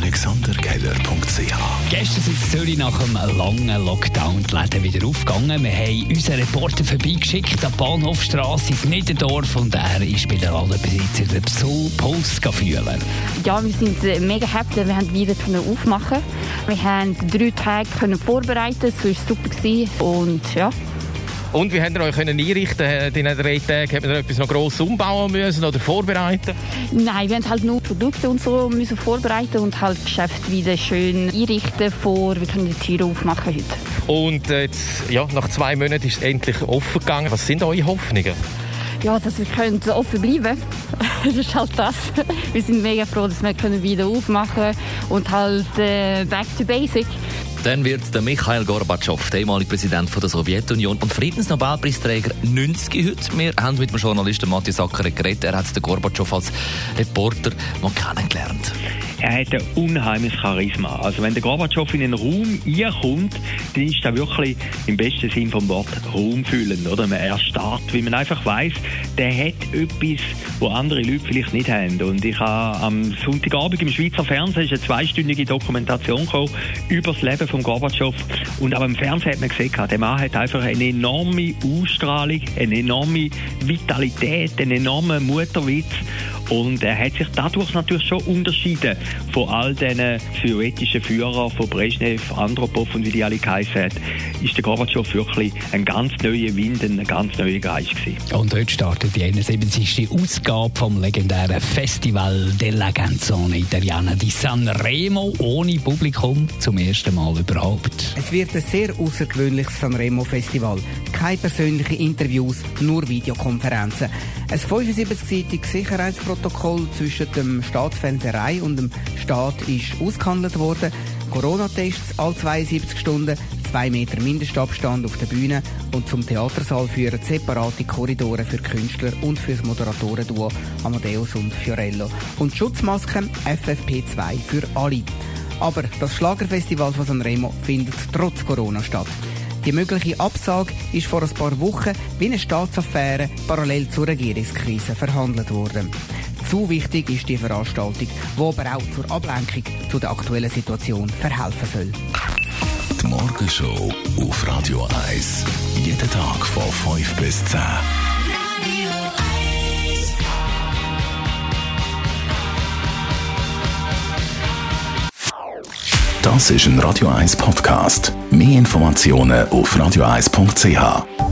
AlexanderKeller.ch Gestern sind in Zürich nach einem langen Lockdown die Läden wieder aufgegangen. Wir haben unseren Reporter vorbeigeschickt an die Bahnhofstrasse ins Niederdorf und er ist bei den Ladenbesitzer den Puls fühlen. Ja, wir sind äh, mega happy, wir haben wieder aufmachen Wir haben drei Tage können vorbereiten, so war es super und ja. Und wie habt ihr euch können einrichten in diesen drei Tagen? Habt ihr etwas noch gross umbauen müssen oder vorbereiten? Nein, wir haben halt nur Produkte und so müssen vorbereiten und halt Geschäft wieder schön einrichten vor, wir können die Türe aufmachen heute. Und äh, jetzt, ja, nach zwei Monaten ist es endlich offen gegangen. Was sind eure Hoffnungen? Ja, dass wir können offen bleiben können. das ist halt das. Wir sind mega froh, dass wir können wieder aufmachen können und halt äh, back to basic. Dann wird der Michael Gorbatschow, der ehemalige Präsident der Sowjetunion und Friedensnobelpreisträger 90 heute. Wir haben mit dem Journalisten Matthias Sacker geredet. Er hat den Gorbatschow als Reporter noch kennengelernt er hat ein unheimliches Charisma. Also wenn der Gorbatschow in einen Raum reinkommt, dann ist er wirklich im besten Sinn vom Wort raumfüllend. Oder? Er startet, wie man einfach weiß, der hat etwas, was andere Leute vielleicht nicht haben. Und ich habe am Sonntagabend im Schweizer Fernsehen eine zweistündige Dokumentation gekommen über das Leben von Gorbatschow. Und auch im Fernsehen hat man gesehen, der Mann hat einfach eine enorme Ausstrahlung, eine enorme Vitalität, einen enormen Mutterwitz. Und er hat sich dadurch natürlich schon unterschieden von all diesen sowjetischen Führern, von Brezhnev, Andropov und wie die alle geheißen hat, ist der Gorbatschow wirklich ein ganz neuer Wind, ein ganz neuer Geist gewesen. Und heute startet die 71. Ausgabe vom legendären Festival della Canzone Italiana di Sanremo ohne Publikum zum ersten Mal überhaupt. Es wird ein sehr außergewöhnliches Sanremo-Festival. Keine persönlichen Interviews, nur Videokonferenzen. Ein 75-seitiges Sicherheitsprotokoll zwischen dem Staatsfernseherei und dem Staat ist ausgehandelt worden. Corona-Tests alle 72 Stunden, zwei Meter Mindestabstand auf der Bühne und zum Theatersaal führen separate Korridore für Künstler und für das Moderatorenduo Amadeus und Fiorello. Und Schutzmasken FFP2 für alle. Aber das Schlagerfestival von Sanremo findet trotz Corona statt. Die mögliche Absage ist vor ein paar Wochen wie eine Staatsaffäre parallel zur Regierungskrise verhandelt worden. Zu wichtig ist die Veranstaltung, die aber auch zur Ablenkung zu der aktuellen Situation verhelfen soll. Die Morgenshow auf Radio 1. Jeden Tag von 5 bis 10. Das ist ein Radio 1 Podcast. Mehr Informationen auf radio1.ch.